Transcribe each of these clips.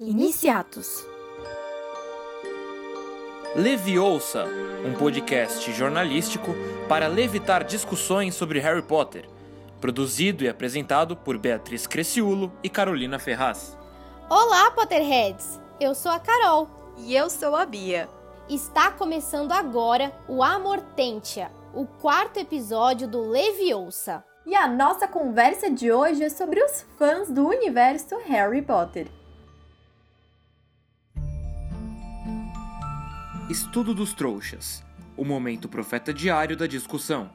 Iniciatos. Leviosa, um podcast jornalístico para levitar discussões sobre Harry Potter, produzido e apresentado por Beatriz Cresciulo e Carolina Ferraz. Olá, Potterheads! Eu sou a Carol. E eu sou a Bia. Está começando agora o Amortentia, o quarto episódio do Leviosa. E a nossa conversa de hoje é sobre os fãs do universo Harry Potter. Estudo dos Trouxas o momento profeta diário da discussão.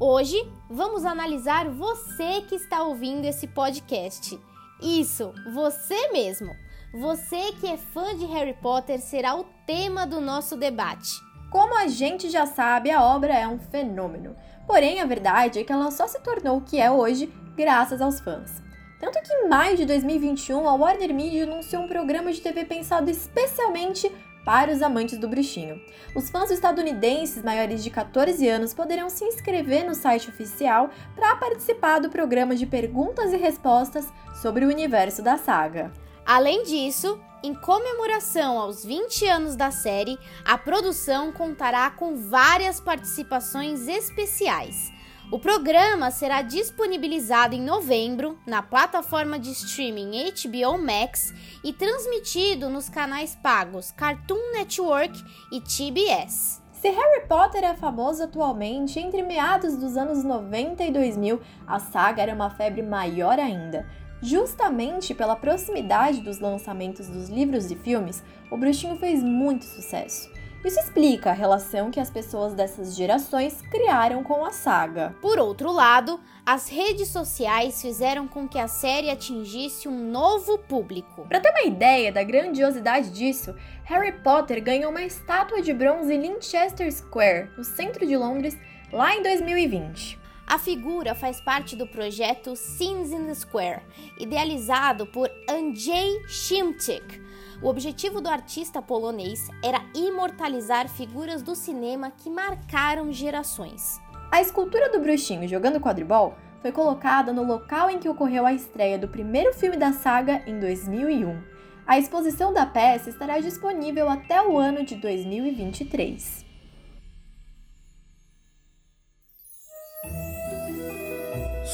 Hoje vamos analisar você que está ouvindo esse podcast. Isso, você mesmo. Você que é fã de Harry Potter será o tema do nosso debate. Como a gente já sabe, a obra é um fenômeno. Porém, a verdade é que ela só se tornou o que é hoje graças aos fãs. Tanto que em maio de 2021, a Warner Media anunciou um programa de TV pensado especialmente para os amantes do bruxinho. Os fãs estadunidenses maiores de 14 anos poderão se inscrever no site oficial para participar do programa de perguntas e respostas sobre o universo da saga. Além disso, em comemoração aos 20 anos da série, a produção contará com várias participações especiais. O programa será disponibilizado em novembro na plataforma de streaming HBO Max e transmitido nos canais pagos Cartoon Network e TBS. Se Harry Potter é famoso atualmente, entre meados dos anos 90 e 2000, a saga era uma febre maior ainda. Justamente pela proximidade dos lançamentos dos livros e filmes, o Bruxinho fez muito sucesso. Isso explica a relação que as pessoas dessas gerações criaram com a saga. Por outro lado, as redes sociais fizeram com que a série atingisse um novo público. Para ter uma ideia da grandiosidade disso, Harry Potter ganhou uma estátua de bronze em Linchester Square, no centro de Londres, lá em 2020. A figura faz parte do projeto Scenes in the Square, idealizado por Andrzej Szymczyk. O objetivo do artista polonês era imortalizar figuras do cinema que marcaram gerações. A escultura do bruxinho jogando quadribol foi colocada no local em que ocorreu a estreia do primeiro filme da saga em 2001. A exposição da peça estará disponível até o ano de 2023.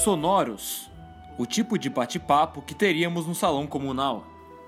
Sonoros o tipo de bate-papo que teríamos no salão comunal.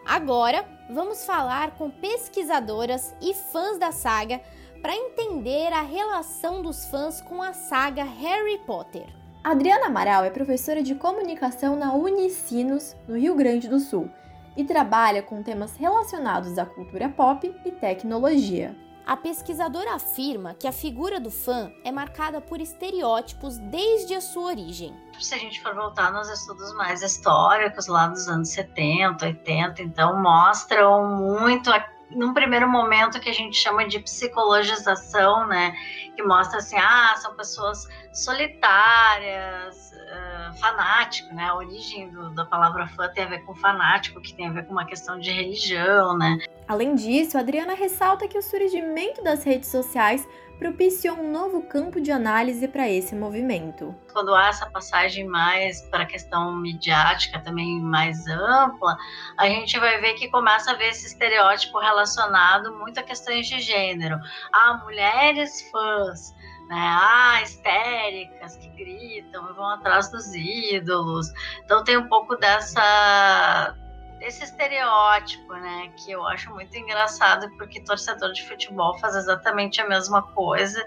Agora, vamos falar com pesquisadoras e fãs da saga para entender a relação dos fãs com a saga Harry Potter. Adriana Amaral é professora de comunicação na Unicinos, no Rio Grande do Sul, e trabalha com temas relacionados à cultura pop e tecnologia. A pesquisadora afirma que a figura do fã é marcada por estereótipos desde a sua origem. Se a gente for voltar nos estudos mais históricos, lá dos anos 70, 80, então mostram muito num primeiro momento que a gente chama de psicologização, né, que mostra assim, ah, são pessoas solitárias, uh, fanático, né, a origem do, da palavra fã tem a ver com fanático, que tem a ver com uma questão de religião, né. Além disso, a Adriana ressalta que o surgimento das redes sociais propiciou um novo campo de análise para esse movimento. Quando há essa passagem mais para a questão midiática, também mais ampla, a gente vai ver que começa a ver esse estereótipo relacionado muito a questões de gênero. Ah, mulheres fãs, né? Ah, histéricas que gritam, vão atrás dos ídolos. Então tem um pouco dessa desse estereótipo, né, que eu acho muito engraçado porque torcedor de futebol faz exatamente a mesma coisa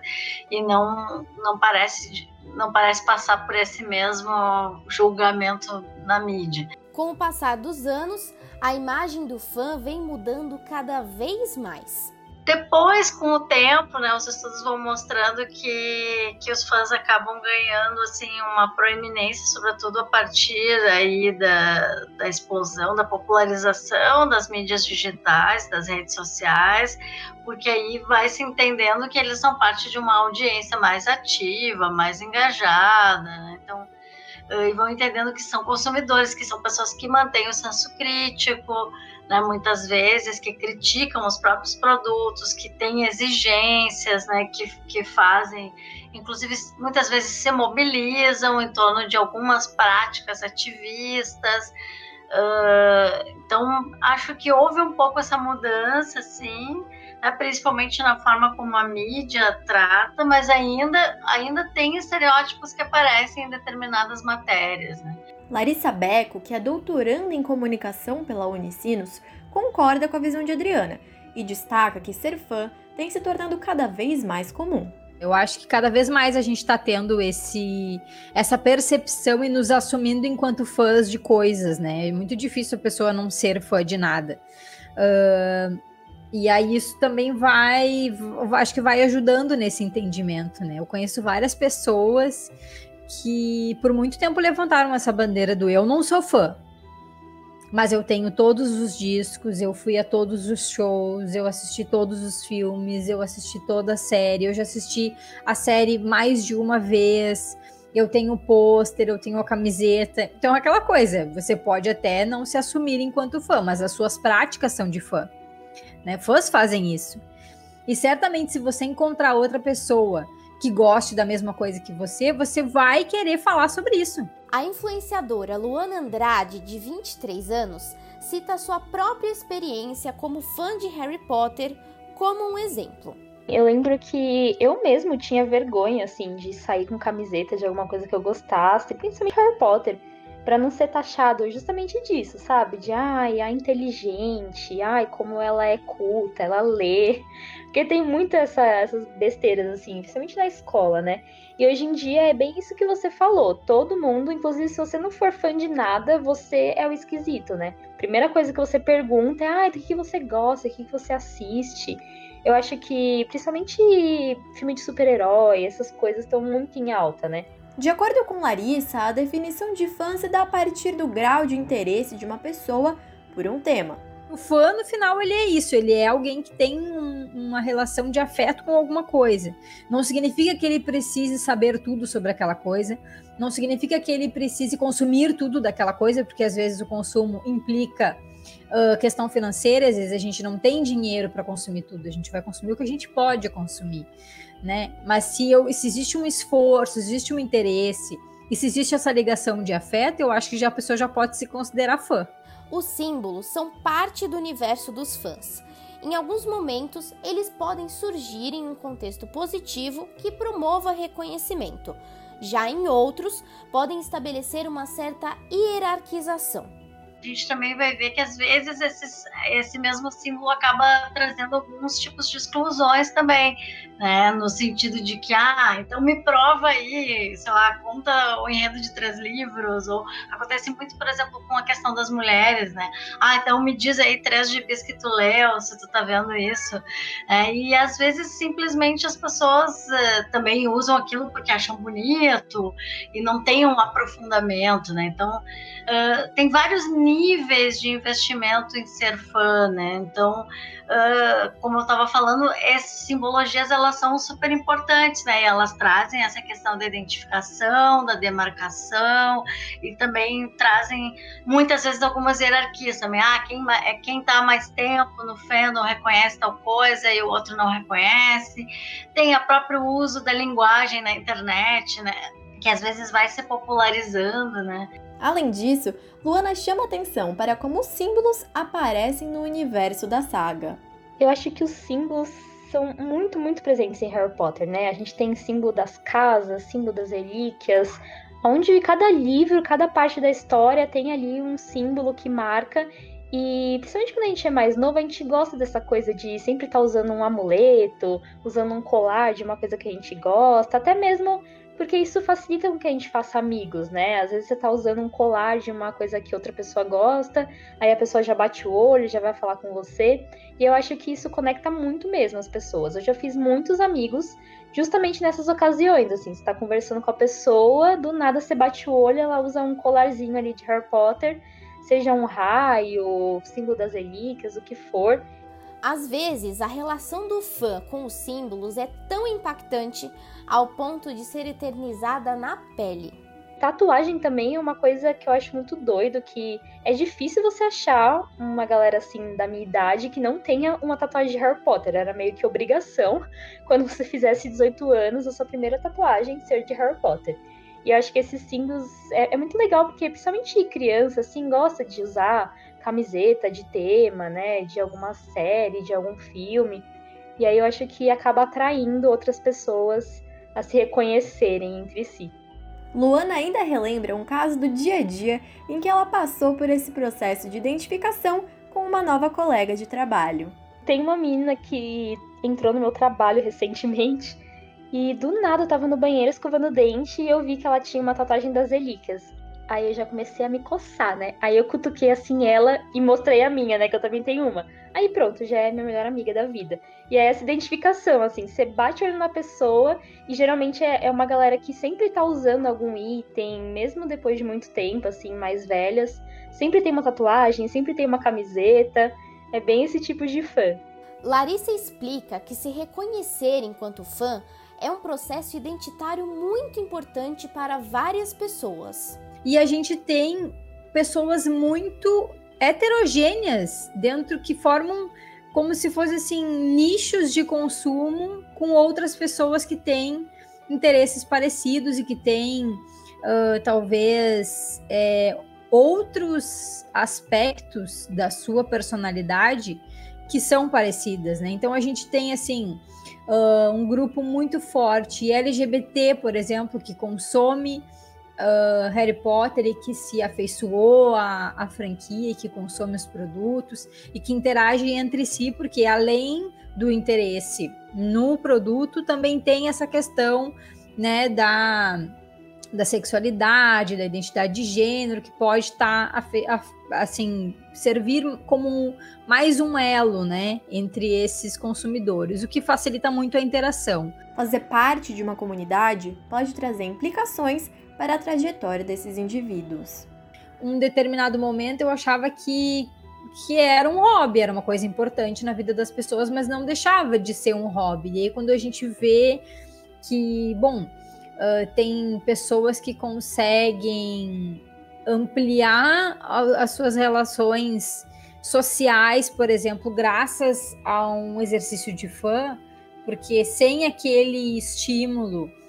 e não não parece não parece passar por esse mesmo julgamento na mídia. Com o passar dos anos, a imagem do fã vem mudando cada vez mais. Depois, com o tempo, né, os estudos vão mostrando que, que os fãs acabam ganhando assim uma proeminência, sobretudo a partir aí da, da explosão, da popularização das mídias digitais, das redes sociais, porque aí vai se entendendo que eles são parte de uma audiência mais ativa, mais engajada, né? Então e vão entendendo que são consumidores, que são pessoas que mantêm o senso crítico, né, muitas vezes, que criticam os próprios produtos, que têm exigências, né, que, que fazem, inclusive, muitas vezes se mobilizam em torno de algumas práticas ativistas. Uh, então, acho que houve um pouco essa mudança, sim, né, principalmente na forma como a mídia trata, mas ainda, ainda tem estereótipos que aparecem em determinadas matérias. Né? Larissa Beco, que é doutoranda em comunicação pela Unicinos, concorda com a visão de Adriana e destaca que ser fã tem se tornado cada vez mais comum. Eu acho que cada vez mais a gente está tendo esse, essa percepção e nos assumindo enquanto fãs de coisas, né? É muito difícil a pessoa não ser fã de nada. Uh, e aí isso também vai, acho que vai ajudando nesse entendimento, né? Eu conheço várias pessoas que por muito tempo levantaram essa bandeira do eu não sou fã, mas eu tenho todos os discos, eu fui a todos os shows, eu assisti todos os filmes, eu assisti toda a série, eu já assisti a série mais de uma vez. Eu tenho o pôster, eu tenho a camiseta. Então, aquela coisa, você pode até não se assumir enquanto fã, mas as suas práticas são de fã. Né? Fãs fazem isso. E certamente, se você encontrar outra pessoa que goste da mesma coisa que você, você vai querer falar sobre isso. A influenciadora Luana Andrade, de 23 anos, cita sua própria experiência como fã de Harry Potter como um exemplo. Eu lembro que eu mesmo tinha vergonha, assim, de sair com camiseta de alguma coisa que eu gostasse, principalmente Harry Potter, para não ser taxado justamente disso, sabe? De, ai, a inteligente, ai, como ela é culta, ela lê. Porque tem muitas essa, essas besteiras, assim, principalmente na escola, né? E hoje em dia é bem isso que você falou. Todo mundo, inclusive se você não for fã de nada, você é o esquisito, né? Primeira coisa que você pergunta é, ah, do que você gosta, o que você assiste. Eu acho que, principalmente filme de super-herói, essas coisas estão muito em alta, né? De acordo com Larissa, a definição de fã se dá a partir do grau de interesse de uma pessoa por um tema. O fã, no final, ele é isso. Ele é alguém que tem um, uma relação de afeto com alguma coisa. Não significa que ele precise saber tudo sobre aquela coisa. Não significa que ele precise consumir tudo daquela coisa, porque às vezes o consumo implica uh, questão financeira. Às vezes a gente não tem dinheiro para consumir tudo. A gente vai consumir o que a gente pode consumir, né? Mas se, eu, se existe um esforço, existe um interesse e se existe essa ligação de afeto, eu acho que já a pessoa já pode se considerar fã. Os símbolos são parte do universo dos fãs. Em alguns momentos, eles podem surgir em um contexto positivo que promova reconhecimento. Já em outros, podem estabelecer uma certa hierarquização gente também vai ver que às vezes esses, esse mesmo símbolo acaba trazendo alguns tipos de exclusões também, né? No sentido de que, ah, então me prova aí, sei lá, conta o enredo de três livros, ou acontece muito, por exemplo, com a questão das mulheres, né? Ah, então me diz aí três GPs que tu leu, se tu tá vendo isso. É, e às vezes simplesmente as pessoas uh, também usam aquilo porque acham bonito e não tem um aprofundamento, né? Então, uh, tem vários níveis níveis de investimento em ser fã, né? Então, uh, como eu estava falando, essas simbologias elas são super importantes, né? E elas trazem essa questão da identificação, da demarcação e também trazem muitas vezes algumas hierarquias também. Ah, quem é quem está mais tempo no fandom reconhece tal coisa e o outro não reconhece. Tem o próprio uso da linguagem na internet, né? Que às vezes vai se popularizando, né? Além disso, Luana chama atenção para como os símbolos aparecem no universo da saga. Eu acho que os símbolos são muito, muito presentes em Harry Potter, né? A gente tem símbolo das casas, símbolo das relíquias, onde cada livro, cada parte da história tem ali um símbolo que marca. E principalmente quando a gente é mais novo, a gente gosta dessa coisa de sempre estar tá usando um amuleto, usando um colar de uma coisa que a gente gosta, até mesmo porque isso facilita com que a gente faça amigos, né? Às vezes você tá usando um colar de uma coisa que outra pessoa gosta, aí a pessoa já bate o olho, já vai falar com você, e eu acho que isso conecta muito mesmo as pessoas. Eu já fiz muitos amigos justamente nessas ocasiões, assim, você tá conversando com a pessoa, do nada você bate o olho, ela usa um colarzinho ali de Harry Potter, seja um raio, símbolo das relíquias, o que for, às vezes, a relação do fã com os símbolos é tão impactante ao ponto de ser eternizada na pele. Tatuagem também é uma coisa que eu acho muito doido, que é difícil você achar uma galera assim da minha idade que não tenha uma tatuagem de Harry Potter. Era meio que obrigação, quando você fizesse 18 anos, a sua primeira tatuagem ser de Harry Potter. E eu acho que esses símbolos é, é muito legal, porque principalmente criança, assim, gosta de usar camiseta de tema, né, de alguma série, de algum filme. E aí eu acho que acaba atraindo outras pessoas a se reconhecerem entre si. Luana ainda relembra um caso do dia a dia em que ela passou por esse processo de identificação com uma nova colega de trabalho. Tem uma menina que entrou no meu trabalho recentemente e do nada eu tava no banheiro escovando o dente e eu vi que ela tinha uma tatuagem das relíquias. Aí eu já comecei a me coçar, né? Aí eu cutuquei assim ela e mostrei a minha, né? Que eu também tenho uma. Aí pronto, já é minha melhor amiga da vida. E é essa identificação, assim, você bate olho na pessoa e geralmente é, é uma galera que sempre tá usando algum item, mesmo depois de muito tempo, assim, mais velhas. Sempre tem uma tatuagem, sempre tem uma camiseta. É bem esse tipo de fã. Larissa explica que se reconhecer enquanto fã é um processo identitário muito importante para várias pessoas. E a gente tem pessoas muito heterogêneas dentro que formam como se fossem assim nichos de consumo com outras pessoas que têm interesses parecidos e que têm uh, talvez é, outros aspectos da sua personalidade que são parecidas, né? Então a gente tem assim uh, um grupo muito forte LGBT, por exemplo, que consome uh, Harry Potter e que se afeiçoou à, à franquia que consome os produtos e que interagem entre si, porque além do interesse no produto, também tem essa questão né, da, da sexualidade, da identidade de gênero, que pode estar tá, assim servir como mais um elo, né, entre esses consumidores, o que facilita muito a interação. Fazer parte de uma comunidade pode trazer implicações para a trajetória desses indivíduos. Um determinado momento eu achava que que era um hobby, era uma coisa importante na vida das pessoas, mas não deixava de ser um hobby. E aí quando a gente vê que, bom, uh, tem pessoas que conseguem ampliar as suas relações sociais, por exemplo, graças a um exercício de fã, porque sem aquele estímulo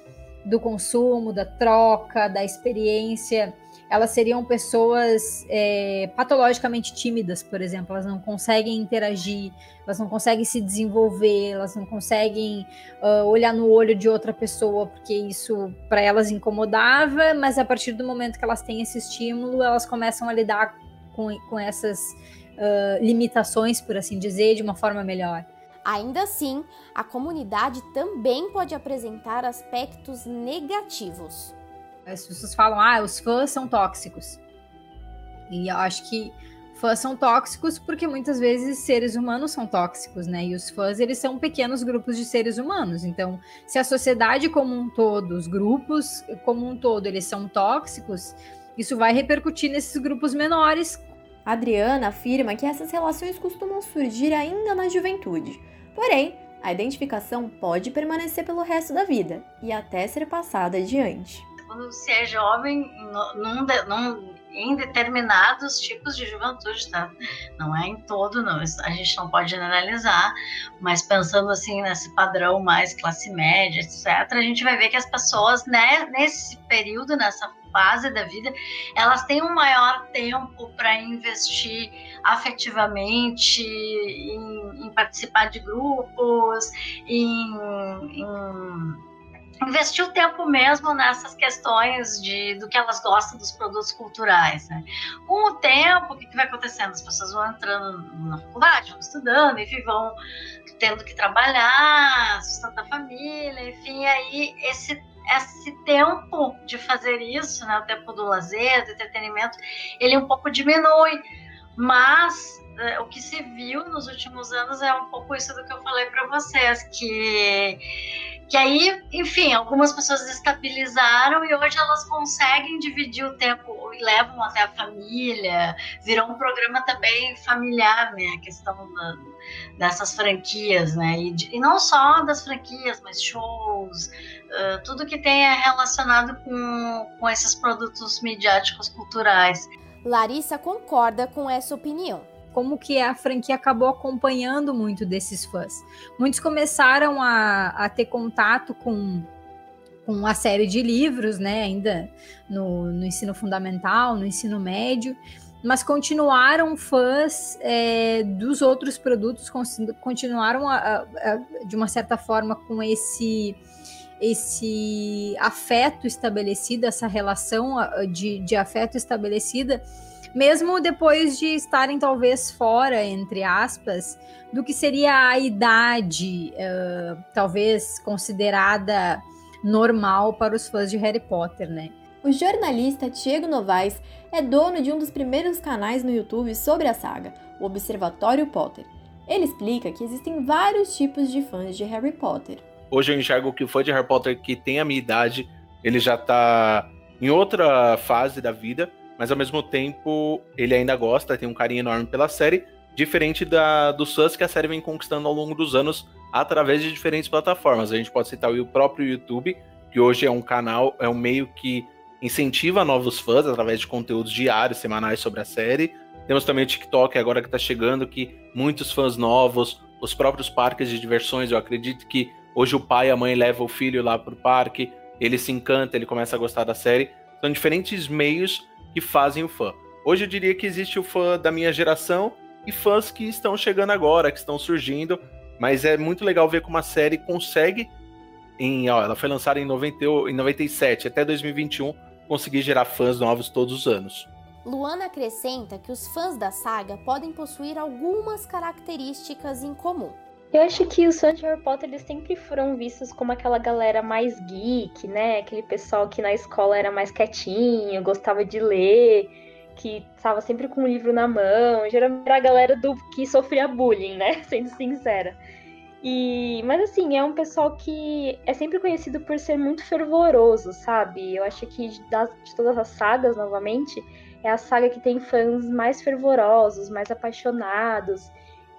do consumo, da troca, da experiência. Elas seriam pessoas é, patologicamente tímidas, por exemplo. Elas não conseguem interagir, elas não conseguem se desenvolver, elas não conseguem uh, olhar no olho de outra pessoa, porque isso para elas incomodava. Mas a partir do momento que elas têm esse estímulo, elas começam a lidar com, com essas uh, limitações, por assim dizer, de uma forma melhor. Ainda assim, a comunidade também pode apresentar aspectos negativos. As pessoas falam, ah, os fãs são tóxicos. E eu acho que fãs são tóxicos porque muitas vezes seres humanos são tóxicos, né? E os fãs, eles são pequenos grupos de seres humanos. Então, se a sociedade como um todo, os grupos como um todo, eles são tóxicos, isso vai repercutir nesses grupos menores. Adriana afirma que essas relações costumam surgir ainda na juventude Porém, a identificação pode permanecer pelo resto da vida e até ser passada adiante. Quando você é jovem, num, num, em determinados tipos de juventude, tá? Não é em todo, não. A gente não pode generalizar, mas pensando assim nesse padrão mais classe média, etc., a gente vai ver que as pessoas, né, nesse período, nessa fase da vida, elas têm um maior tempo para investir afetivamente, em, em, participar de grupos, em, em investir o tempo mesmo nessas questões de do que elas gostam dos produtos culturais. Né? Com o tempo, o que, que, vai acontecendo? As pessoas vão entrando na faculdade, vão estudando, enfim, vão tendo que trabalhar, sustentar a família, enfim, aí esse esse tempo de fazer isso, né, o tempo do lazer, do entretenimento, ele um pouco diminui, mas é, o que se viu nos últimos anos é um pouco isso do que eu falei para vocês, que que aí, enfim, algumas pessoas estabilizaram e hoje elas conseguem dividir o tempo e levam até a família, virou um programa também familiar, né, a questão da, dessas franquias, né, e, de, e, não só das franquias, mas shows, uh, tudo que tenha relacionado com, com esses produtos midiáticos culturais. Larissa concorda com essa opinião como que a franquia acabou acompanhando muito desses fãs. Muitos começaram a, a ter contato com, com a série de livros, né, ainda no, no ensino fundamental, no ensino médio, mas continuaram fãs é, dos outros produtos, continuaram a, a, a, de uma certa forma com esse esse afeto estabelecido, essa relação de, de afeto estabelecida, mesmo depois de estarem talvez fora, entre aspas, do que seria a idade, uh, talvez considerada normal para os fãs de Harry Potter, né? O jornalista Diego Novaes é dono de um dos primeiros canais no YouTube sobre a saga, o Observatório Potter. Ele explica que existem vários tipos de fãs de Harry Potter. Hoje eu enxergo que o fã de Harry Potter que tem a minha idade, ele já tá em outra fase da vida, mas ao mesmo tempo ele ainda gosta, tem um carinho enorme pela série, diferente da, dos fãs que a série vem conquistando ao longo dos anos através de diferentes plataformas. A gente pode citar o próprio YouTube, que hoje é um canal, é um meio que incentiva novos fãs através de conteúdos diários, semanais sobre a série. Temos também o TikTok agora que está chegando, que muitos fãs novos, os próprios parques de diversões, eu acredito que hoje o pai e a mãe levam o filho lá para o parque, ele se encanta, ele começa a gostar da série. São diferentes meios que fazem o fã. Hoje eu diria que existe o fã da minha geração e fãs que estão chegando agora, que estão surgindo, mas é muito legal ver como a série consegue em, ó, ela foi lançada em, 90, em 97 até 2021 conseguir gerar fãs novos todos os anos. Luana acrescenta que os fãs da saga podem possuir algumas características em comum. Eu acho que os fãs de Harry Potter eles sempre foram vistos como aquela galera mais geek, né? Aquele pessoal que na escola era mais quietinho, gostava de ler, que estava sempre com o livro na mão. Geralmente era a galera do que sofria bullying, né? Sendo sincera. E, mas assim, é um pessoal que é sempre conhecido por ser muito fervoroso, sabe? Eu acho que das, de todas as sagas, novamente, é a saga que tem fãs mais fervorosos, mais apaixonados.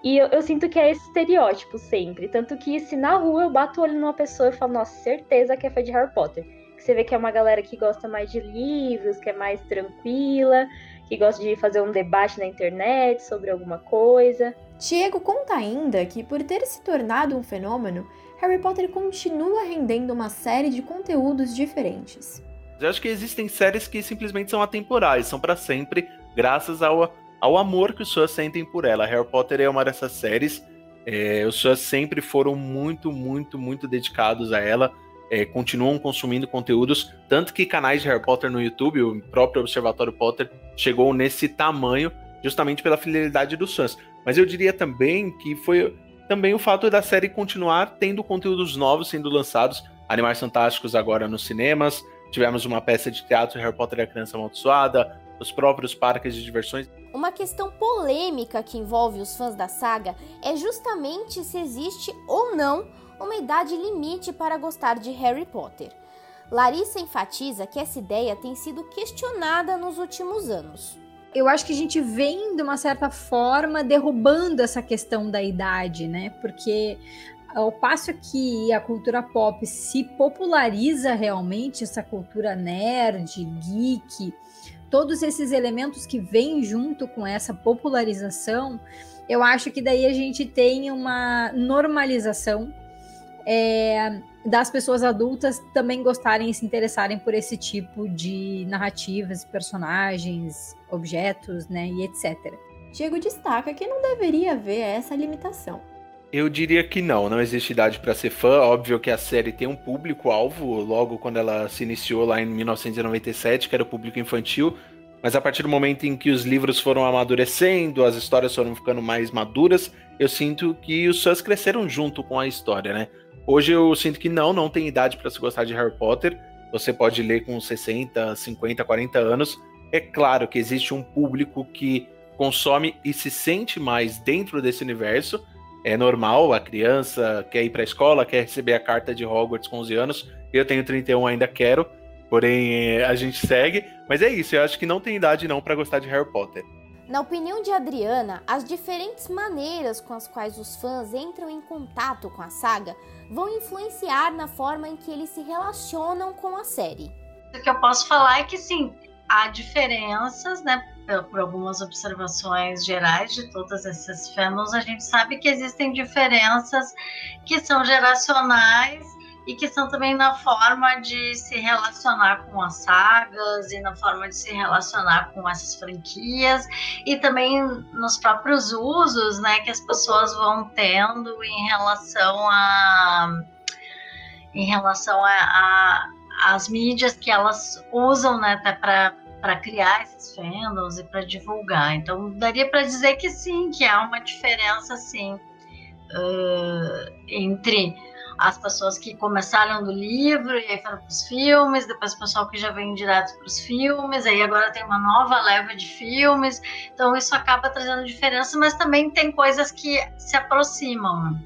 E eu, eu, sinto que é esse estereótipo sempre. Tanto que se na rua eu bato o olho numa pessoa e falo, nossa, certeza que é fã de Harry Potter. Que você vê que é uma galera que gosta mais de livros, que é mais tranquila, que gosta de fazer um debate na internet sobre alguma coisa. Diego conta ainda que, por ter se tornado um fenômeno, Harry Potter continua rendendo uma série de conteúdos diferentes. Eu acho que existem séries que simplesmente são atemporais, são para sempre, graças ao, ao amor que os fãs sentem por ela. Harry Potter é uma dessas séries. É, os fãs sempre foram muito, muito, muito dedicados a ela. É, continuam consumindo conteúdos, tanto que canais de Harry Potter no YouTube, o próprio Observatório Potter, chegou nesse tamanho justamente pela fidelidade dos fãs. Mas eu diria também que foi também o fato da série continuar tendo conteúdos novos sendo lançados. Animais Fantásticos agora nos cinemas, tivemos uma peça de teatro Harry Potter e a Criança Amaldiçoada, os próprios parques de diversões. Uma questão polêmica que envolve os fãs da saga é justamente se existe ou não uma idade limite para gostar de Harry Potter. Larissa enfatiza que essa ideia tem sido questionada nos últimos anos eu acho que a gente vem, de uma certa forma, derrubando essa questão da idade, né? Porque ao passo que a cultura pop se populariza realmente, essa cultura nerd, geek, todos esses elementos que vêm junto com essa popularização, eu acho que daí a gente tem uma normalização é, das pessoas adultas também gostarem e se interessarem por esse tipo de narrativas, personagens, objetos, né, e etc. Diego destaca que não deveria haver essa limitação. Eu diria que não, não existe idade para ser fã. Óbvio que a série tem um público-alvo, logo quando ela se iniciou lá em 1997, que era o público infantil. Mas a partir do momento em que os livros foram amadurecendo, as histórias foram ficando mais maduras, eu sinto que os fãs cresceram junto com a história, né? Hoje eu sinto que não, não tem idade para se gostar de Harry Potter. Você pode ler com 60, 50, 40 anos. É claro que existe um público que consome e se sente mais dentro desse universo. É normal, a criança quer ir para a escola, quer receber a carta de Hogwarts com 11 anos. Eu tenho 31, ainda quero. Porém, a gente segue. Mas é isso, eu acho que não tem idade não para gostar de Harry Potter. Na opinião de Adriana, as diferentes maneiras com as quais os fãs entram em contato com a saga vão influenciar na forma em que eles se relacionam com a série. O que eu posso falar é que sim, há diferenças, né? Por algumas observações gerais de todos esses fenômenos, a gente sabe que existem diferenças que são geracionais e questão também na forma de se relacionar com as sagas e na forma de se relacionar com essas franquias e também nos próprios usos, né, que as pessoas vão tendo em relação a em relação a, a as mídias que elas usam, né, até para para criar esses fandoms e para divulgar. Então, daria para dizer que sim, que há uma diferença, sim, uh, entre as pessoas que começaram do livro e aí foram para os filmes, depois o pessoal que já vem direto para os filmes, aí agora tem uma nova leva de filmes, então isso acaba trazendo diferença, mas também tem coisas que se aproximam.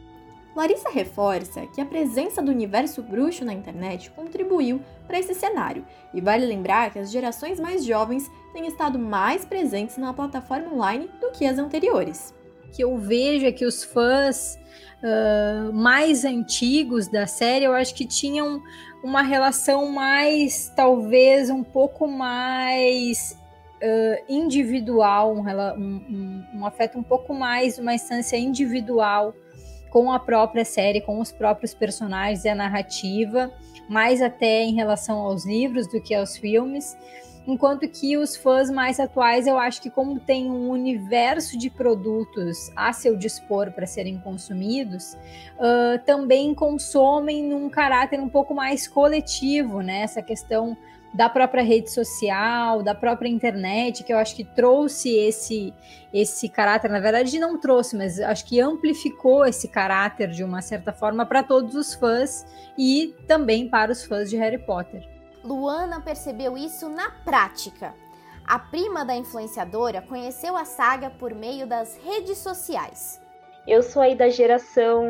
Larissa reforça que a presença do universo bruxo na internet contribuiu para esse cenário, e vale lembrar que as gerações mais jovens têm estado mais presentes na plataforma online do que as anteriores. O que eu vejo é que os fãs uh, mais antigos da série, eu acho que tinham uma relação mais, talvez, um pouco mais uh, individual, um, um, um, afeto um pouco mais, uma instância individual com a própria série, com os próprios personagens e a narrativa, mais até em relação aos livros do que aos filmes. Enquanto que os fãs mais atuais, eu acho que como tem um universo de produtos a seu dispor para serem consumidos, uh, também consomem num caráter um pouco mais coletivo, né? Essa questão da própria rede social, da própria internet, que eu acho que trouxe esse esse caráter, na verdade não trouxe, mas acho que amplificou esse caráter de uma certa forma para todos os fãs e também para os fãs de Harry Potter. Luana percebeu isso na prática. A prima da influenciadora conheceu a saga por meio das redes sociais. Eu sou aí da geração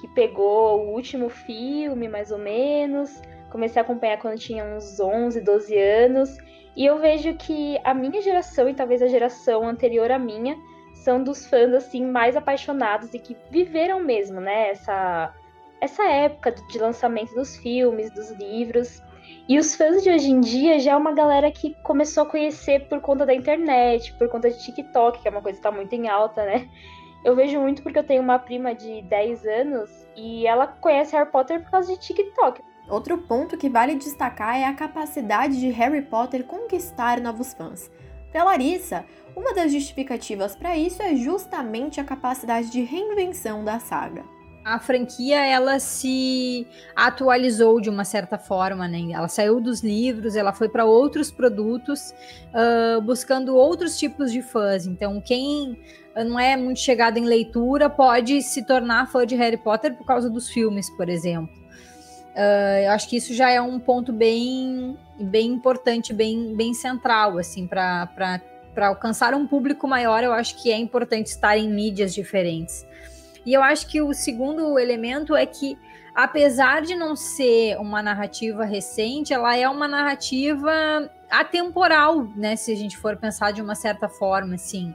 que pegou o último filme, mais ou menos. Comecei a acompanhar quando tinha uns 11, 12 anos. E eu vejo que a minha geração e talvez a geração anterior à minha são dos fãs assim mais apaixonados e que viveram mesmo, né, essa essa época de lançamento dos filmes, dos livros. E os fãs de hoje em dia já é uma galera que começou a conhecer por conta da internet, por conta de TikTok, que é uma coisa que está muito em alta, né? Eu vejo muito porque eu tenho uma prima de 10 anos e ela conhece Harry Potter por causa de TikTok. Outro ponto que vale destacar é a capacidade de Harry Potter conquistar novos fãs. Para Larissa, uma das justificativas para isso é justamente a capacidade de reinvenção da saga a franquia ela se atualizou de uma certa forma, né? Ela saiu dos livros, ela foi para outros produtos, uh, buscando outros tipos de fãs. Então, quem não é muito chegado em leitura pode se tornar fã de Harry Potter por causa dos filmes, por exemplo. Uh, eu acho que isso já é um ponto bem, bem importante, bem, bem central, assim, para alcançar um público maior. Eu acho que é importante estar em mídias diferentes. E eu acho que o segundo elemento é que, apesar de não ser uma narrativa recente, ela é uma narrativa atemporal, né? Se a gente for pensar de uma certa forma, assim.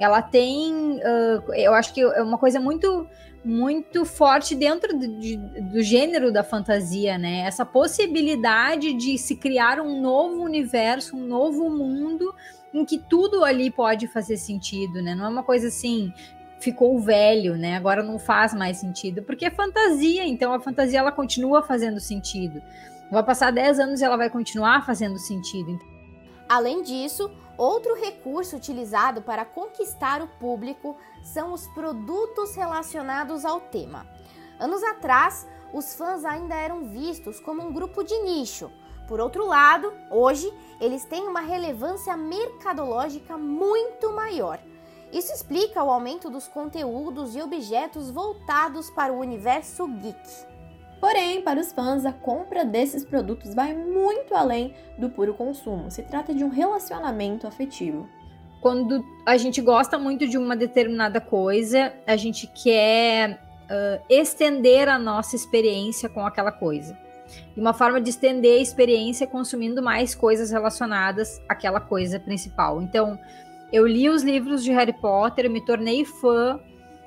Ela tem, uh, eu acho que é uma coisa muito muito forte dentro de, do gênero da fantasia, né? Essa possibilidade de se criar um novo universo, um novo mundo em que tudo ali pode fazer sentido, né? Não é uma coisa assim, ficou velho, né? Agora não faz mais sentido, porque é fantasia, então a fantasia ela continua fazendo sentido. Vai passar 10 anos e ela vai continuar fazendo sentido. Além disso, outro recurso utilizado para conquistar o público são os produtos relacionados ao tema. Anos atrás, os fãs ainda eram vistos como um grupo de nicho. Por outro lado, hoje eles têm uma relevância mercadológica muito maior. Isso explica o aumento dos conteúdos e objetos voltados para o universo geek. Porém, para os fãs, a compra desses produtos vai muito além do puro consumo. Se trata de um relacionamento afetivo. Quando a gente gosta muito de uma determinada coisa, a gente quer uh, estender a nossa experiência com aquela coisa. E uma forma de estender a experiência é consumindo mais coisas relacionadas àquela coisa principal. Então, eu li os livros de Harry Potter, me tornei fã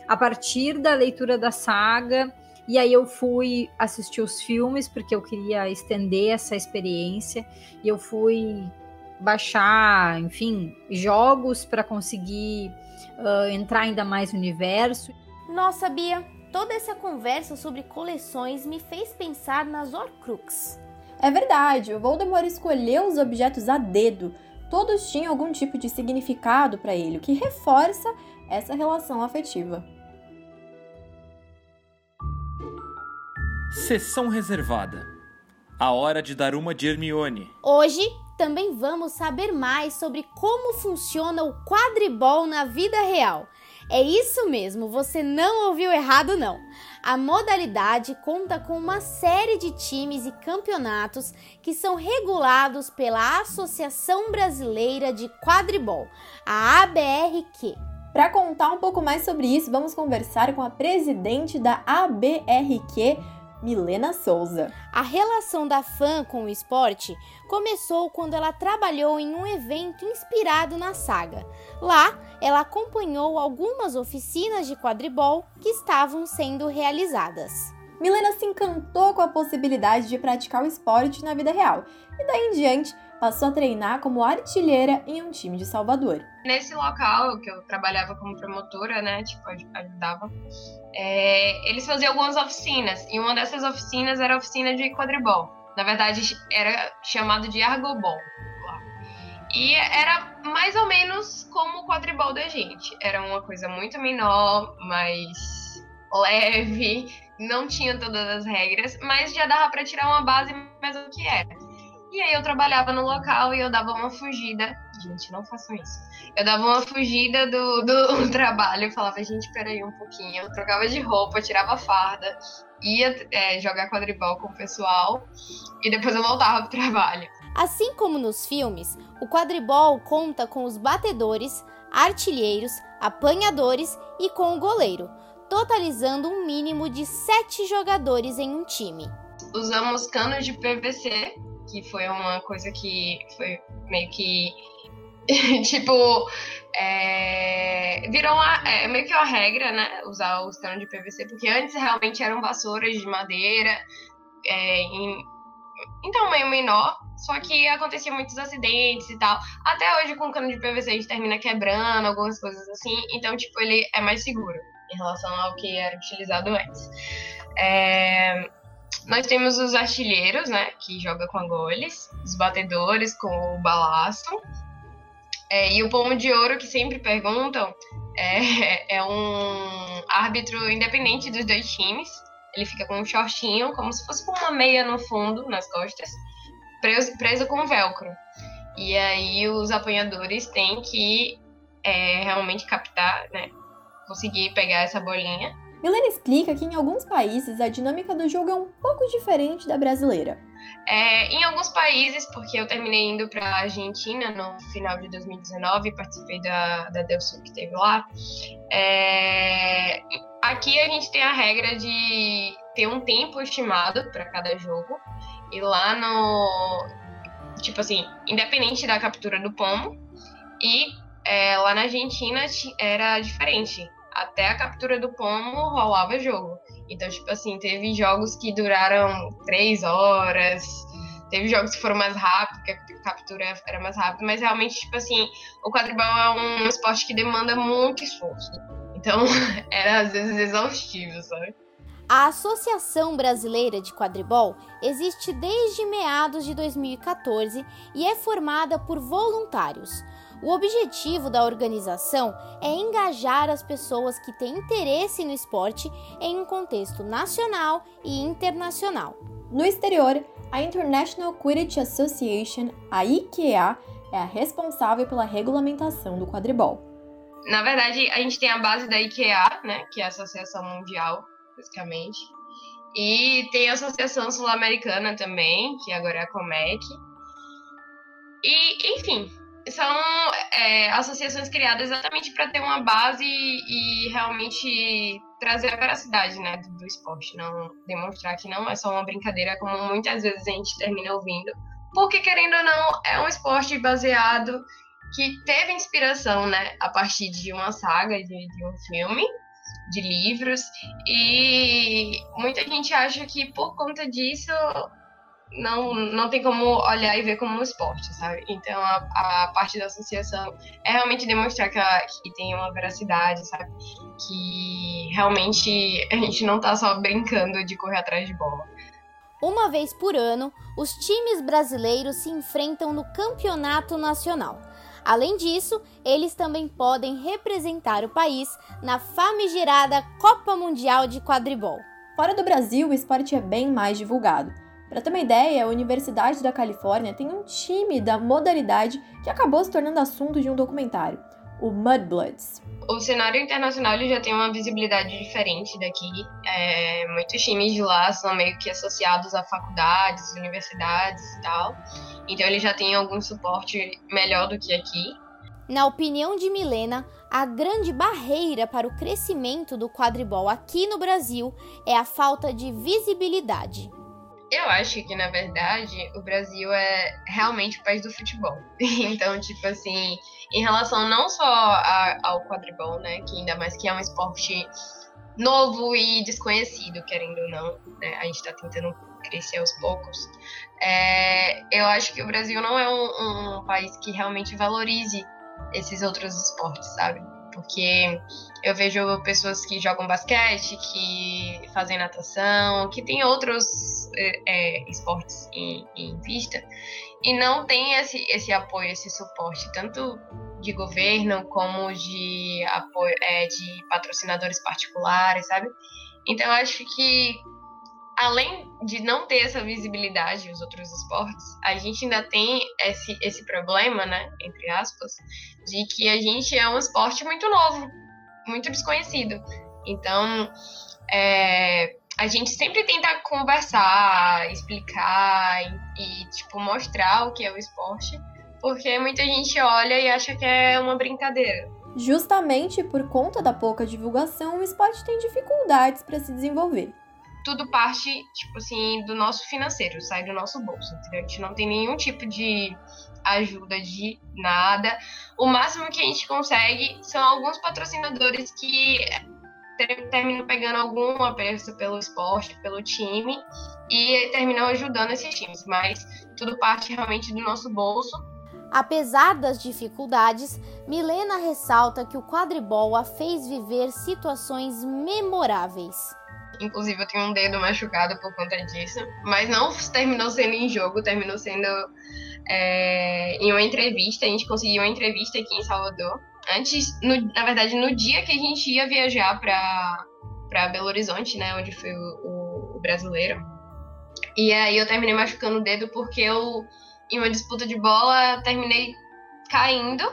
a partir da leitura da saga, e aí eu fui assistir os filmes porque eu queria estender essa experiência, e eu fui baixar, enfim, jogos para conseguir uh, entrar ainda mais no universo. Nossa, Bia, toda essa conversa sobre coleções me fez pensar nas Horcrux. É verdade, o Voldemort escolheu os objetos a dedo. Todos tinham algum tipo de significado para ele, o que reforça essa relação afetiva. Sessão reservada. A hora de dar uma de Hermione. Hoje também vamos saber mais sobre como funciona o quadribol na vida real. É isso mesmo, você não ouviu errado não. A modalidade conta com uma série de times e campeonatos que são regulados pela Associação Brasileira de Quadribol, a ABRQ. Para contar um pouco mais sobre isso, vamos conversar com a presidente da ABRQ, Milena Souza. A relação da fã com o esporte começou quando ela trabalhou em um evento inspirado na saga. Lá, ela acompanhou algumas oficinas de quadribol que estavam sendo realizadas. Milena se encantou com a possibilidade de praticar o esporte na vida real e daí em diante passou a treinar como artilheira em um time de Salvador. Nesse local que eu trabalhava como promotora, né, tipo, ajudava, é, eles faziam algumas oficinas, e uma dessas oficinas era a oficina de quadribol. Na verdade, era chamado de argobol. E era mais ou menos como o quadribol da gente. Era uma coisa muito menor, mais leve, não tinha todas as regras, mas já dava para tirar uma base mais do que era. E aí eu trabalhava no local e eu dava uma fugida. Gente, não façam isso. Eu dava uma fugida do, do trabalho e falava, gente, peraí um pouquinho. Eu trocava de roupa, tirava farda, ia é, jogar quadribol com o pessoal e depois eu voltava pro trabalho. Assim como nos filmes, o quadribol conta com os batedores, artilheiros, apanhadores e com o goleiro, totalizando um mínimo de sete jogadores em um time. Usamos canos de PVC, que foi uma coisa que foi meio que tipo, é, virou uma, é, meio que uma regra, né? Usar os canos de PVC, porque antes realmente eram vassouras de madeira, é, em, tamanho menor, só que acontecia muitos acidentes e tal. Até hoje, com o cano de PVC, a gente termina quebrando algumas coisas assim, então, tipo, ele é mais seguro em relação ao que era utilizado antes. É, nós temos os artilheiros, né, que joga com a goles, os batedores com o balasto, é, e o pomo de ouro, que sempre perguntam, é, é um árbitro independente dos dois times. Ele fica com um shortinho, como se fosse com uma meia no fundo, nas costas, preso, preso com velcro. E aí os apanhadores têm que é, realmente captar, né? Conseguir pegar essa bolinha. Milena explica que em alguns países a dinâmica do jogo é um pouco diferente da brasileira. É, em alguns países, porque eu terminei indo para a Argentina no final de 2019, participei da, da Del Sul que teve lá. É, aqui a gente tem a regra de ter um tempo estimado para cada jogo. E lá no. Tipo assim, independente da captura do pomo. E é, lá na Argentina era diferente. Até a captura do pomo rolava jogo. Então, tipo assim, teve jogos que duraram três horas, teve jogos que foram mais rápidos, que a captura era mais rápida, mas realmente, tipo assim, o quadribol é um esporte que demanda muito esforço. Então, era às vezes exaustivo, sabe? A Associação Brasileira de Quadribol existe desde meados de 2014 e é formada por voluntários. O objetivo da organização é engajar as pessoas que têm interesse no esporte em um contexto nacional e internacional. No exterior, a International Quidditch Association, a IQA, é a responsável pela regulamentação do quadribol. Na verdade, a gente tem a base da IQA, né, que é a Associação Mundial, basicamente. E tem a Associação Sul-Americana também, que agora é a COMEC. E, enfim, são é, associações criadas exatamente para ter uma base e, realmente trazer a veracidade né, do, do, esporte, não demonstrar que não é só uma brincadeira, como muitas vezes a gente termina ouvindo. Porque, querendo ou não, é um esporte baseado que teve inspiração né, a partir de uma saga, de, de um filme, de livros, e muita gente acha que por conta disso não, não tem como olhar e ver como um esporte, sabe? Então a, a parte da associação é realmente demonstrar que, a, que tem uma veracidade, sabe? Que realmente a gente não tá só brincando de correr atrás de bola. Uma vez por ano, os times brasileiros se enfrentam no campeonato nacional. Além disso, eles também podem representar o país na famigerada Copa Mundial de Quadribol. Fora do Brasil, o esporte é bem mais divulgado. Para ter uma ideia, a Universidade da Califórnia tem um time da modalidade que acabou se tornando assunto de um documentário, o Mudbloods. O cenário internacional ele já tem uma visibilidade diferente daqui. É, muitos times de lá são meio que associados a faculdades, universidades e tal. Então ele já tem algum suporte melhor do que aqui. Na opinião de Milena, a grande barreira para o crescimento do quadribol aqui no Brasil é a falta de visibilidade. Eu acho que, na verdade, o Brasil é realmente o país do futebol. Então, tipo assim, em relação não só a, ao quadribol, né? Que ainda mais que é um esporte novo e desconhecido, querendo ou não, né? A gente tá tentando crescer aos poucos. É, eu acho que o Brasil não é um, um país que realmente valorize esses outros esportes, sabe? Porque eu vejo pessoas que jogam basquete, que fazem natação, que tem outros é, é, esportes em, em, vista, e não tem esse, esse apoio, esse suporte, tanto de governo como de apoio é, de patrocinadores particulares, sabe? Então acho que além de não ter essa visibilidade os outros esportes, a gente ainda tem esse, esse problema, né, entre aspas, de que a gente é um esporte muito novo, muito desconhecido. Então, é, a gente sempre tenta conversar, explicar e, e, tipo, mostrar o que é o esporte, porque muita gente olha e acha que é uma brincadeira. Justamente por conta da pouca divulgação, o esporte tem dificuldades para se desenvolver tudo parte, tipo assim, do nosso financeiro, sai do nosso bolso, entendeu? A gente não tem nenhum tipo de ajuda de nada. O máximo que a gente consegue são alguns patrocinadores que terminam pegando algum apreço pelo esporte, pelo time, e terminam ajudando esses times, mas tudo parte realmente do nosso bolso. Apesar das dificuldades, Milena ressalta que o quadribol a fez viver situações memoráveis. Inclusive, eu tenho um dedo machucado por conta disso. Mas não terminou sendo em jogo, terminou sendo é, em uma entrevista. A gente conseguiu uma entrevista aqui em Salvador. Antes, no, na verdade, no dia que a gente ia viajar para Belo Horizonte, né? Onde foi o, o, brasileiro. E aí eu terminei machucando o dedo porque eu, em uma disputa de bola, terminei caindo.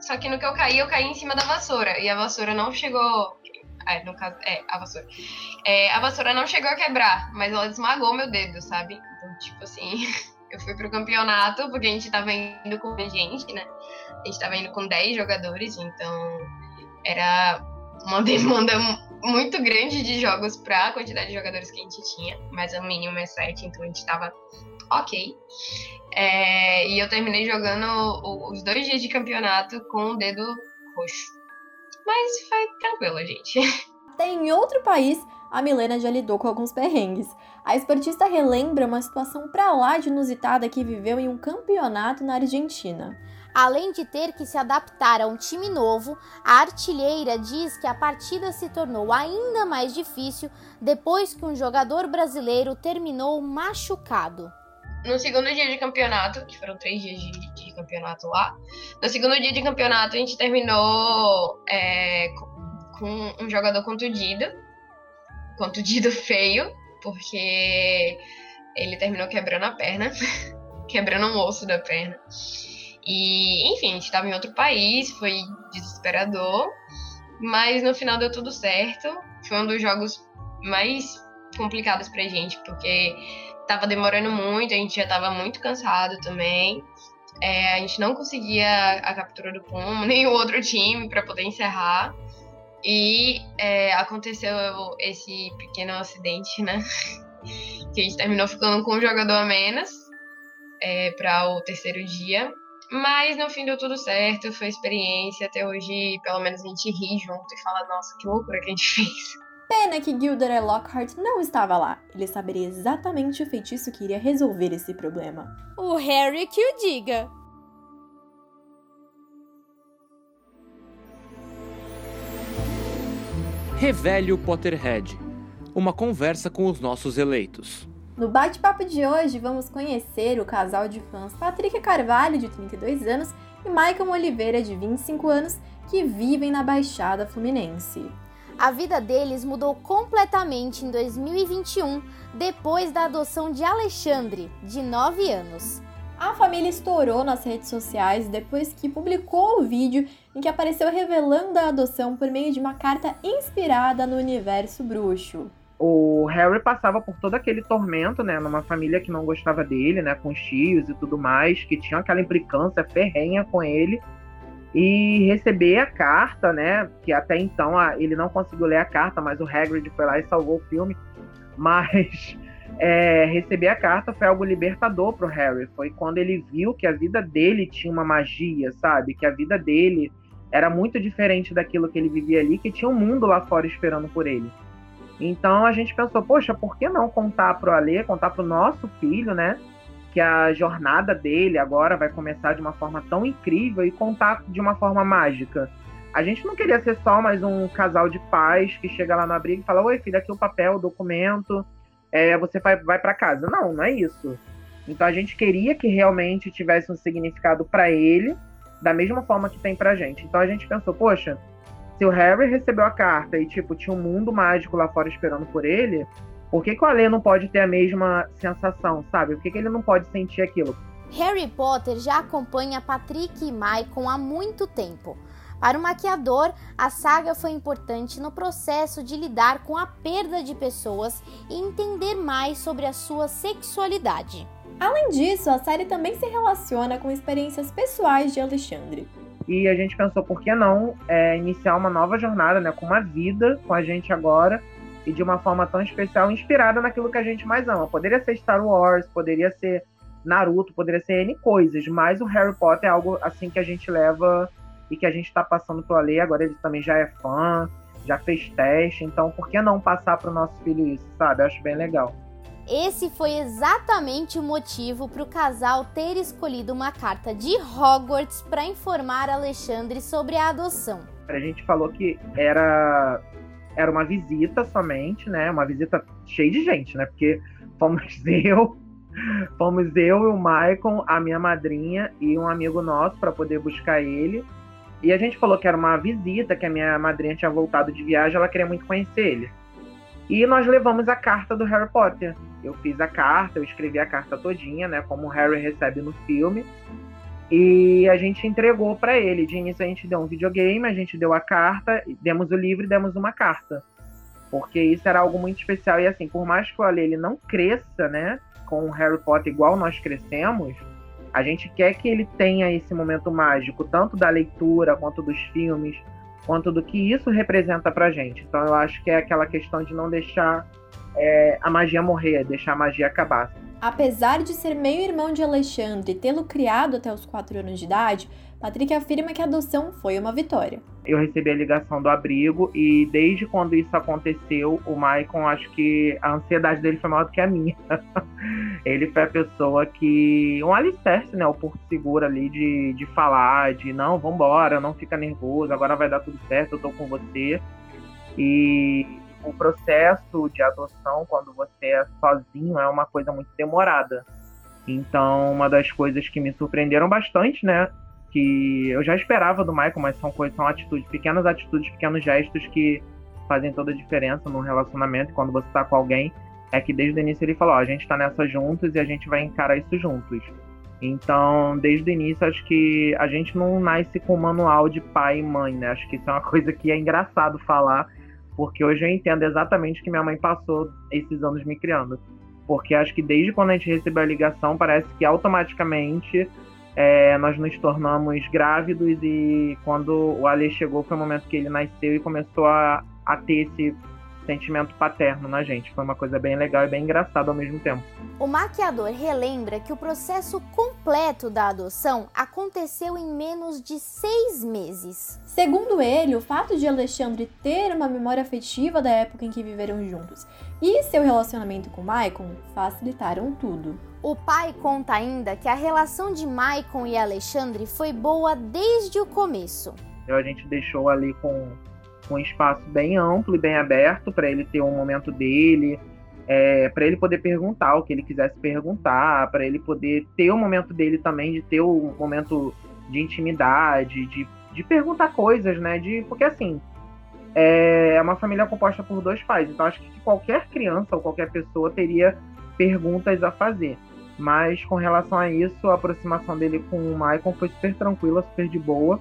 Só que no que eu caí, eu caí em cima da vassoura. E a vassoura não chegou é, no caso, é, a vassoura. É, a vassoura não chegou a quebrar, mas ela esmagou meu dedo, sabe? Então, tipo assim, eu fui pro campeonato, porque a gente tava indo com gente, né? A gente tava indo com 10 jogadores, então era uma demanda muito grande de jogos para a quantidade de jogadores que a gente tinha, mas o mínimo é 7, então a gente tava ok. É, e eu terminei jogando os dois dias de campeonato com o dedo roxo. Mas foi tranquilo, gente. Até em outro país, a Milena já lidou com alguns perrengues. A esportista relembra uma situação pra lá de inusitada que viveu em um campeonato na Argentina. Além de ter que se adaptar a um time novo, a artilheira diz que a partida se tornou ainda mais difícil depois que um jogador brasileiro terminou machucado no segundo dia de campeonato, que foram três dias de, de campeonato lá, no segundo dia de campeonato a gente terminou é, com um jogador contundido, contundido feio, porque ele terminou quebrando a perna, quebrando um osso da perna. E, enfim, a gente estava em outro país, foi desesperador, mas no final deu tudo certo. Foi um dos jogos mais complicados pra gente, porque tava demorando muito, a gente já tava muito cansado também. É, a gente não conseguia a captura do Puma, nem o outro time para poder encerrar. E é, aconteceu esse pequeno acidente, né? que a gente terminou ficando com um jogador a menos é, para o terceiro dia. Mas no fim deu tudo certo, foi experiência. Até hoje, pelo menos, a gente ri junto e fala: nossa, que loucura que a gente fez. Pena que Gilderoy Lockhart não estava lá. Ele saberia exatamente o feitiço que iria resolver esse problema. O Harry que o diga. Revele o Potterhead. Uma conversa com os nossos eleitos. No bate-papo de hoje, vamos conhecer o casal de fãs Patrick Carvalho, de 32 anos, e Michael Oliveira, de 25 anos, que vivem na Baixada Fluminense. A vida deles mudou completamente em 2021, depois da adoção de Alexandre, de 9 anos. A família estourou nas redes sociais depois que publicou o vídeo em que apareceu revelando a adoção por meio de uma carta inspirada no universo bruxo. O Harry passava por todo aquele tormento, né, numa família que não gostava dele, né, com os tios e tudo mais, que tinha aquela implicância ferrenha com ele. E receber a carta, né, que até então ele não conseguiu ler a carta, mas o Hagrid foi lá e salvou o filme. Mas é, receber a carta foi algo libertador pro Harry. Foi quando ele viu que a vida dele tinha uma magia, sabe? Que a vida dele era muito diferente daquilo que ele vivia ali, que tinha um mundo lá fora esperando por ele. Então a gente pensou, poxa, por que não contar pro Alê, contar pro nosso filho, né? Que a jornada dele agora vai começar de uma forma tão incrível e contar de uma forma mágica. A gente não queria ser só mais um casal de pais que chega lá no abrigo e fala: Oi, filho, aqui o papel, o documento é, você vai, vai para casa. Não, não é isso. Então a gente queria que realmente tivesse um significado para ele, da mesma forma que tem pra gente. Então a gente pensou, poxa, se o Harry recebeu a carta e, tipo, tinha um mundo mágico lá fora esperando por ele, por que, que o Alê não pode ter a mesma sensação, sabe? Por que, que ele não pode sentir aquilo? Harry Potter já acompanha Patrick e Maicon há muito tempo. Para o maquiador, a saga foi importante no processo de lidar com a perda de pessoas e entender mais sobre a sua sexualidade. Além disso, a série também se relaciona com experiências pessoais de Alexandre. E a gente pensou, por que não é, iniciar uma nova jornada, né, com uma vida com a gente agora e de uma forma tão especial, inspirada naquilo que a gente mais ama. Poderia ser Star Wars, poderia ser Naruto, poderia ser N coisas, mas o Harry Potter é algo assim que a gente leva e que a gente está passando pro Ale, agora ele também já é fã, já fez teste, então por que não passar para o nosso filho isso, sabe? Eu acho bem legal. Esse foi exatamente o motivo para o casal ter escolhido uma carta de Hogwarts para informar Alexandre sobre a adoção. A gente falou que era era uma visita somente, né? Uma visita cheia de gente, né? Porque fomos eu, fomos eu e o Maicon, a minha madrinha e um amigo nosso para poder buscar ele. E a gente falou que era uma visita, que a minha madrinha tinha voltado de viagem, ela queria muito conhecer ele. E nós levamos a carta do Harry Potter. Eu fiz a carta, eu escrevi a carta todinha, né, como o Harry recebe no filme. E a gente entregou para ele. De início a gente deu um videogame, a gente deu a carta, demos o livro e demos uma carta. Porque isso era algo muito especial. E assim, por mais que o Ale ele não cresça, né, com o Harry Potter igual nós crescemos, a gente quer que ele tenha esse momento mágico, tanto da leitura, quanto dos filmes, quanto do que isso representa pra gente. Então eu acho que é aquela questão de não deixar é, a magia morrer, deixar a magia acabar. Apesar de ser meio-irmão de Alexandre e tê-lo criado até os 4 anos de idade, Patrick afirma que a adoção foi uma vitória. Eu recebi a ligação do abrigo e desde quando isso aconteceu, o Maicon, acho que a ansiedade dele foi maior do que a minha. ele foi a pessoa que. um alicerce, né? O porto seguro ali de, de falar, de não, vambora, não fica nervoso, agora vai dar tudo certo, eu tô com você. E o processo de adoção, quando você é sozinho, é uma coisa muito demorada. Então, uma das coisas que me surpreenderam bastante, né? que eu já esperava do Michael, mas são coisas, são atitudes, pequenas atitudes, pequenos gestos que fazem toda a diferença no relacionamento quando você tá com alguém. É que desde o início ele falou: ó, a gente tá nessa juntos e a gente vai encarar isso juntos. Então, desde o início, acho que a gente não nasce com um manual de pai e mãe, né? Acho que isso é uma coisa que é engraçado falar, porque hoje eu entendo exatamente o que minha mãe passou esses anos me criando. Porque acho que desde quando a gente recebeu a ligação, parece que automaticamente é, nós nos tornamos grávidos e quando o Ale chegou foi o momento que ele nasceu e começou a, a ter esse sentimento paterno na gente. Foi uma coisa bem legal e bem engraçada ao mesmo tempo. O maquiador relembra que o processo completo da adoção aconteceu em menos de seis meses. Segundo ele, o fato de Alexandre ter uma memória afetiva da época em que viveram juntos e seu relacionamento com Maicon facilitaram tudo. O pai conta ainda que a relação de Maicon e Alexandre foi boa desde o começo. Então a gente deixou ali com um espaço bem amplo e bem aberto para ele ter um momento dele, é, para ele poder perguntar o que ele quisesse perguntar, para ele poder ter o momento dele também, de ter o um momento de intimidade, de, de perguntar coisas, né? De, porque assim, é, é uma família composta por dois pais, então acho que qualquer criança ou qualquer pessoa teria perguntas a fazer. Mas com relação a isso, a aproximação dele com o Michael foi super tranquila, super de boa.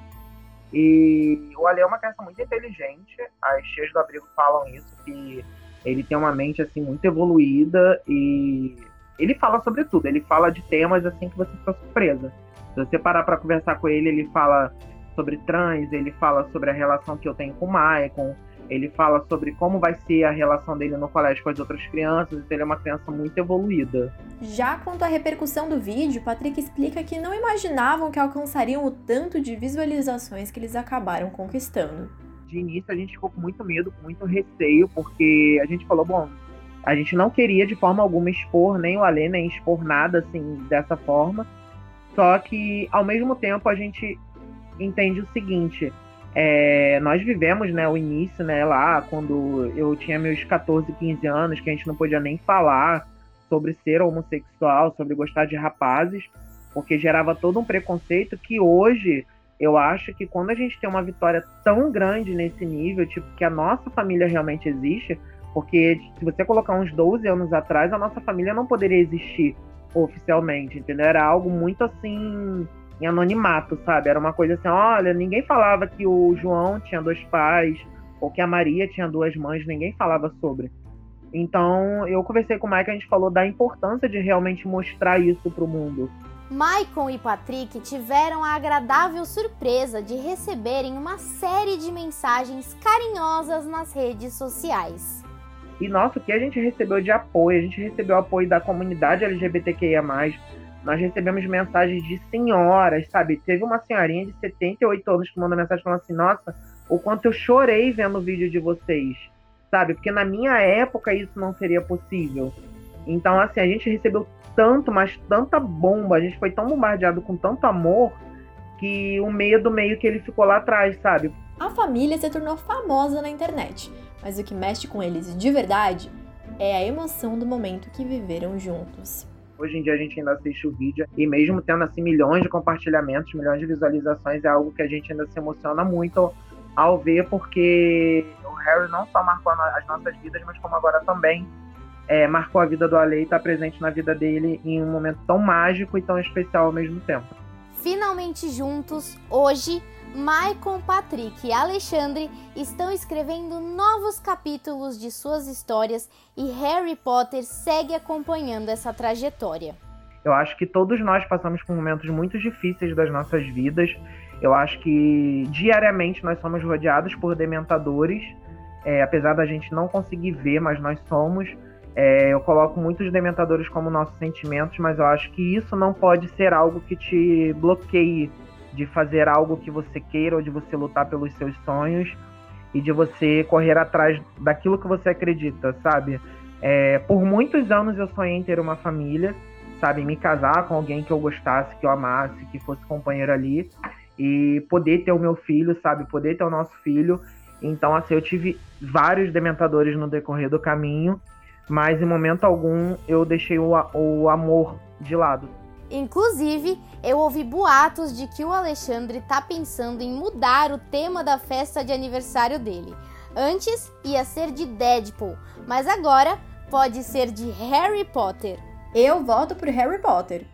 E o Ale é uma criança muito inteligente, as tias do abrigo falam isso, que ele tem uma mente assim muito evoluída e ele fala sobre tudo, ele fala de temas assim que você fica surpresa. Se você parar para conversar com ele, ele fala sobre trans, ele fala sobre a relação que eu tenho com o Maicon, ele fala sobre como vai ser a relação dele no colégio com as outras crianças, então ele é uma criança muito evoluída. Já quanto à repercussão do vídeo, Patrick explica que não imaginavam que alcançariam o tanto de visualizações que eles acabaram conquistando. De início a gente ficou com muito medo, com muito receio, porque a gente falou, bom, a gente não queria de forma alguma expor nem o Alê, nem expor nada assim dessa forma. Só que ao mesmo tempo a gente entende o seguinte, é, nós vivemos né, o início né, lá, quando eu tinha meus 14, 15 anos, que a gente não podia nem falar sobre ser homossexual, sobre gostar de rapazes, porque gerava todo um preconceito que hoje eu acho que quando a gente tem uma vitória tão grande nesse nível, tipo, que a nossa família realmente existe, porque se você colocar uns 12 anos atrás, a nossa família não poderia existir oficialmente, entendeu? Era algo muito assim em anonimato, sabe? Era uma coisa assim, olha, ninguém falava que o João tinha dois pais ou que a Maria tinha duas mães, ninguém falava sobre. Então, eu conversei com o Mike, a gente falou da importância de realmente mostrar isso para o mundo. Maicon e Patrick tiveram a agradável surpresa de receberem uma série de mensagens carinhosas nas redes sociais. E nossa, o que a gente recebeu de apoio? A gente recebeu apoio da comunidade LGBTQIA, nós recebemos mensagens de senhoras, sabe? Teve uma senhorinha de 78 anos que mandou mensagem falando assim: Nossa, o quanto eu chorei vendo o vídeo de vocês, sabe? Porque na minha época isso não seria possível. Então, assim, a gente recebeu tanto, mas tanta bomba, a gente foi tão bombardeado com tanto amor que o medo meio que ele ficou lá atrás, sabe? A família se tornou famosa na internet, mas o que mexe com eles de verdade é a emoção do momento que viveram juntos. Hoje em dia a gente ainda assiste o vídeo e mesmo tendo assim milhões de compartilhamentos, milhões de visualizações, é algo que a gente ainda se emociona muito ao ver, porque o Harry não só marcou as nossas vidas, mas como agora também é, marcou a vida do Ale e está presente na vida dele em um momento tão mágico e tão especial ao mesmo tempo. Finalmente juntos, hoje Maicon, Patrick e Alexandre estão escrevendo novos capítulos de suas histórias e Harry Potter segue acompanhando essa trajetória. Eu acho que todos nós passamos por momentos muito difíceis das nossas vidas. Eu acho que diariamente nós somos rodeados por dementadores, é, apesar da gente não conseguir ver, mas nós somos. É, eu coloco muitos dementadores como nossos sentimentos, mas eu acho que isso não pode ser algo que te bloqueie de fazer algo que você queira ou de você lutar pelos seus sonhos e de você correr atrás daquilo que você acredita, sabe? É, por muitos anos eu sonhei em ter uma família, sabe? Me casar com alguém que eu gostasse, que eu amasse, que fosse companheiro ali e poder ter o meu filho, sabe? Poder ter o nosso filho. Então, assim, eu tive vários dementadores no decorrer do caminho, mas em momento algum eu deixei o, o amor de lado. Inclusive, eu ouvi boatos de que o Alexandre tá pensando em mudar o tema da festa de aniversário dele. Antes ia ser de Deadpool, mas agora pode ser de Harry Potter. Eu voto pro Harry Potter.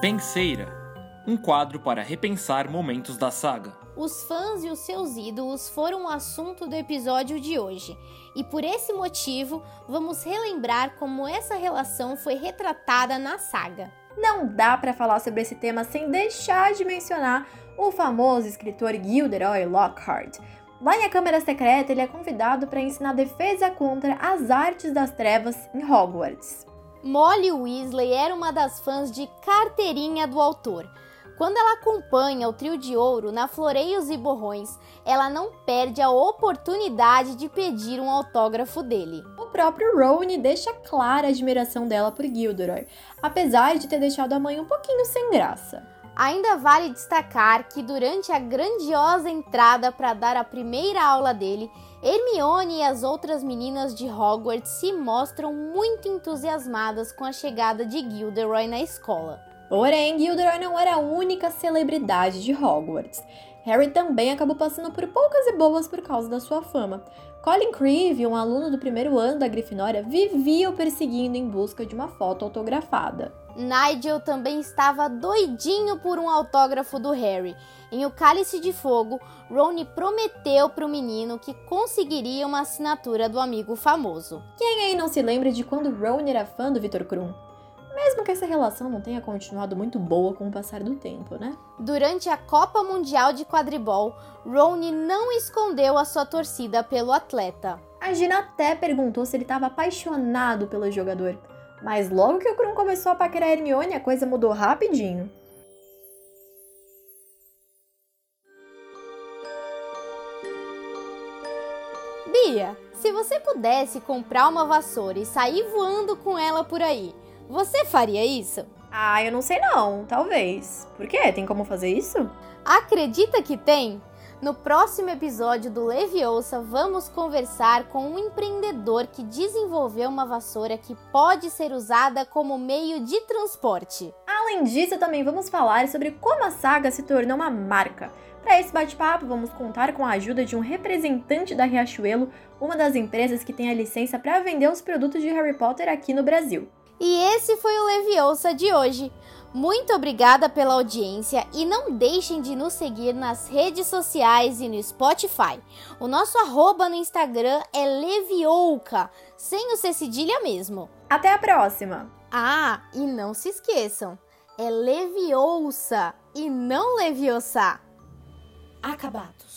Penseira um quadro para repensar momentos da saga. Os fãs e os seus ídolos foram o assunto do episódio de hoje, e por esse motivo vamos relembrar como essa relação foi retratada na saga. não dá para falar sobre esse tema sem deixar de mencionar o famoso escritor Gilderoy Lockhart. Lá em A Câmara Secreta, ele é convidado para ensinar defesa contra as artes das trevas em Hogwarts. Molly Weasley era uma das fãs de carteirinha do autor. Quando ela acompanha o trio de ouro na Floreios e Borrões, ela não perde a oportunidade de pedir um autógrafo dele. O próprio Rowne deixa clara a admiração dela por Gilderoy, apesar de ter deixado a mãe um pouquinho sem graça. Ainda vale destacar que durante a grandiosa entrada para dar a primeira aula dele, Hermione e as outras meninas de Hogwarts se mostram muito entusiasmadas com a chegada de Gilderoy na escola. Porém, Gilderoy não era a única celebridade de Hogwarts. Harry também acabou passando por poucas e boas por causa da sua fama. Colin Creevy, um aluno do primeiro ano da Grifinória, vivia o perseguindo em busca de uma foto autografada. Nigel também estava doidinho por um autógrafo do Harry. Em O Cálice de Fogo, Ron prometeu para o menino que conseguiria uma assinatura do amigo famoso. Quem aí não se lembra de quando Ron era fã do Victor Krum? Mesmo que essa relação não tenha continuado muito boa com o passar do tempo, né? Durante a Copa Mundial de Quadribol, Ronnie não escondeu a sua torcida pelo atleta. A Gina até perguntou se ele estava apaixonado pelo jogador, mas logo que o Krum começou a paquerar a Hermione, a coisa mudou rapidinho. Bia, se você pudesse comprar uma vassoura e sair voando com ela por aí, você faria isso? Ah, eu não sei não, talvez. Por quê? Tem como fazer isso? Acredita que tem? No próximo episódio do Leviosa, vamos conversar com um empreendedor que desenvolveu uma vassoura que pode ser usada como meio de transporte. Além disso, também vamos falar sobre como a saga se tornou uma marca. Para esse bate-papo, vamos contar com a ajuda de um representante da Riachuelo, uma das empresas que tem a licença para vender os produtos de Harry Potter aqui no Brasil. E esse foi o Leviosa de hoje. Muito obrigada pela audiência e não deixem de nos seguir nas redes sociais e no Spotify. O nosso arroba no Instagram é Leviouca, sem o C cedilha mesmo. Até a próxima! Ah, e não se esqueçam, é Leviosa e não Leviosa. Acabados.